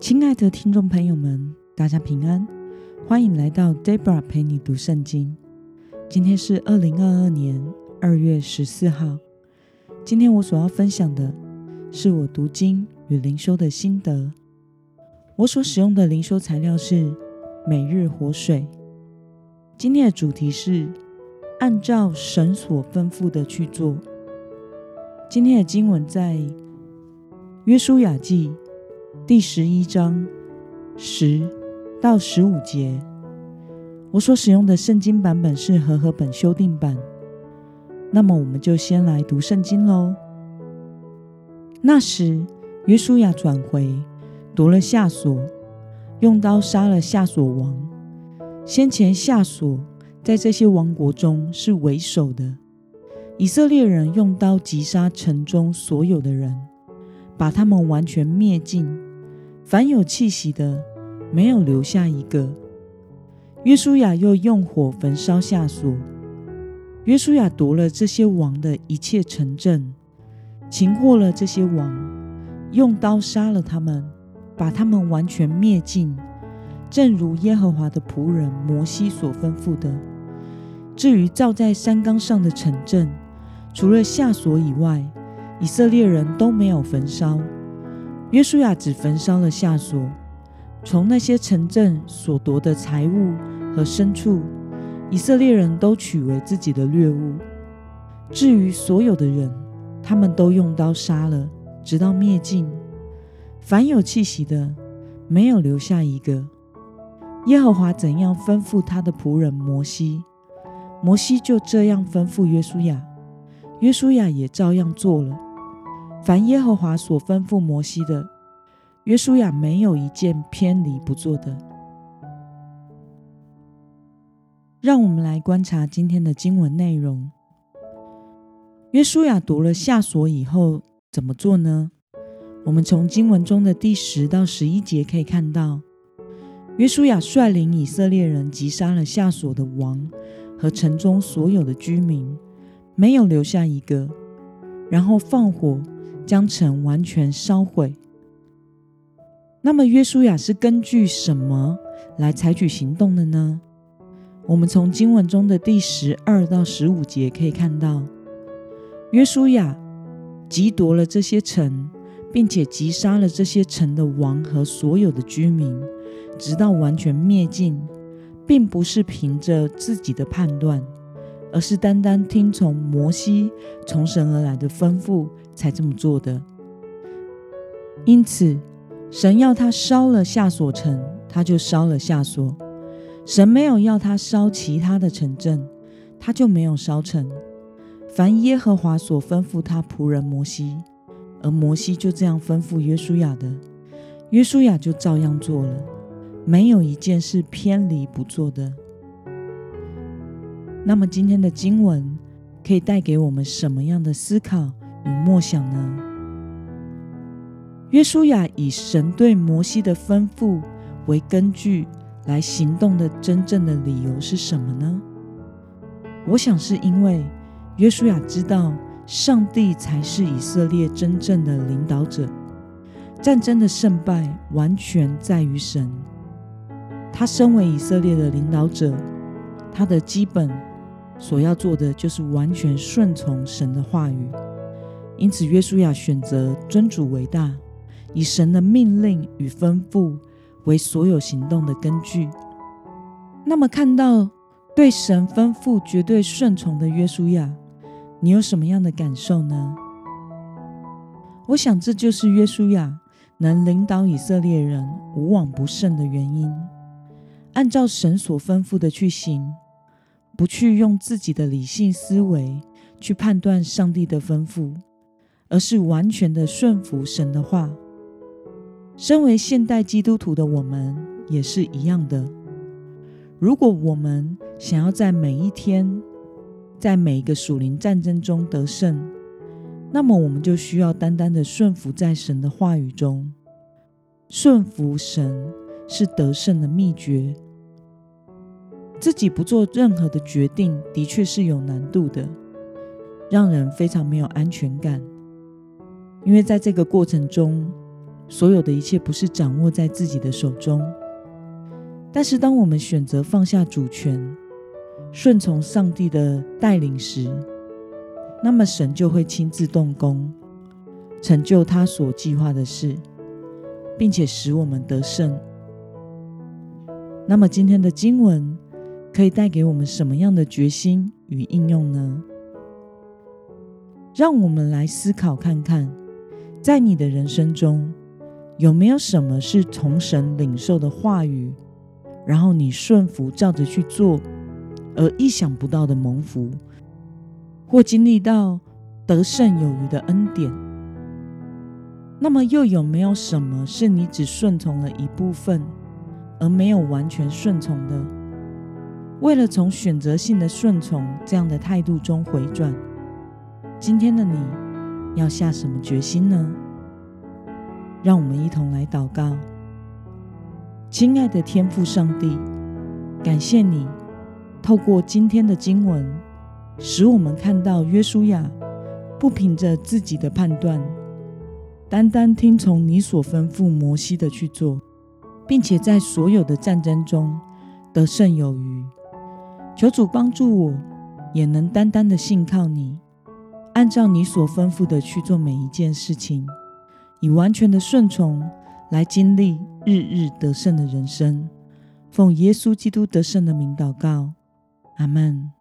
亲爱的听众朋友们，大家平安，欢迎来到 Debra 陪你读圣经。今天是二零二二年二月十四号。今天我所要分享的是我读经与灵修的心得。我所使用的灵修材料是每日活水。今天的主题是按照神所吩咐的去做。今天的经文在约书亚记。第十一章十到十五节，我所使用的圣经版本是和合本修订版。那么，我们就先来读圣经喽。那时，约书亚转回，夺了夏所，用刀杀了夏所王。先前夏所在这些王国中是为首的。以色列人用刀击杀城中所有的人，把他们完全灭尽。凡有气息的，没有留下一个。约书亚又用火焚烧下所。约书亚夺了这些王的一切城镇，擒获了这些王，用刀杀了他们，把他们完全灭尽，正如耶和华的仆人摩西所吩咐的。至于造在山冈上的城镇，除了下所以外，以色列人都没有焚烧。约书亚只焚烧了下所，从那些城镇所夺的财物和牲畜，以色列人都取为自己的掠物。至于所有的人，他们都用刀杀了，直到灭尽。凡有气息的，没有留下一个。耶和华怎样吩咐他的仆人摩西，摩西就这样吩咐约书亚，约书亚也照样做了。凡耶和华所吩咐摩西的，约书亚没有一件偏离不做的。让我们来观察今天的经文内容。约书亚读了下所以后怎么做呢？我们从经文中的第十到十一节可以看到，约书亚率领以色列人击杀了下所的王和城中所有的居民，没有留下一个，然后放火。将城完全烧毁。那么，约书亚是根据什么来采取行动的呢？我们从经文中的第十二到十五节可以看到，约书亚击夺了这些城，并且击杀了这些城的王和所有的居民，直到完全灭尽，并不是凭着自己的判断。而是单单听从摩西从神而来的吩咐才这么做的。因此，神要他烧了下所城，他就烧了下所；神没有要他烧其他的城镇，他就没有烧城。凡耶和华所吩咐他仆人摩西，而摩西就这样吩咐约书亚的，约书亚就照样做了，没有一件是偏离不做的。那么今天的经文可以带给我们什么样的思考与默想呢？约书亚以神对摩西的吩咐为根据来行动的真正的理由是什么呢？我想是因为约书亚知道上帝才是以色列真正的领导者，战争的胜败完全在于神。他身为以色列的领导者，他的基本。所要做的就是完全顺从神的话语，因此约书亚选择尊主为大，以神的命令与吩咐为所有行动的根据。那么，看到对神吩咐绝对顺从的约书亚，你有什么样的感受呢？我想，这就是约书亚能领导以色列人无往不胜的原因，按照神所吩咐的去行。不去用自己的理性思维去判断上帝的吩咐，而是完全的顺服神的话。身为现代基督徒的我们也是一样的。如果我们想要在每一天，在每一个属灵战争中得胜，那么我们就需要单单的顺服在神的话语中。顺服神是得胜的秘诀。自己不做任何的决定，的确是有难度的，让人非常没有安全感。因为在这个过程中，所有的一切不是掌握在自己的手中。但是，当我们选择放下主权，顺从上帝的带领时，那么神就会亲自动工，成就他所计划的事，并且使我们得胜。那么，今天的经文可以带给我们什么样的决心与应用呢？让我们来思考看看，在你的人生中，有没有什么是从神领受的话语？然后你顺服，照着去做，而意想不到的蒙福，或经历到得胜有余的恩典。那么又有没有什么是你只顺从了一部分，而没有完全顺从的？为了从选择性的顺从这样的态度中回转，今天的你要下什么决心呢？让我们一同来祷告。亲爱的天父上帝，感谢你透过今天的经文，使我们看到约书亚不凭着自己的判断，单单听从你所吩咐摩西的去做，并且在所有的战争中得胜有余。求主帮助我，也能单单的信靠你，按照你所吩咐的去做每一件事情，以完全的顺从。来经历日日得胜的人生，奉耶稣基督得胜的名祷告，阿门。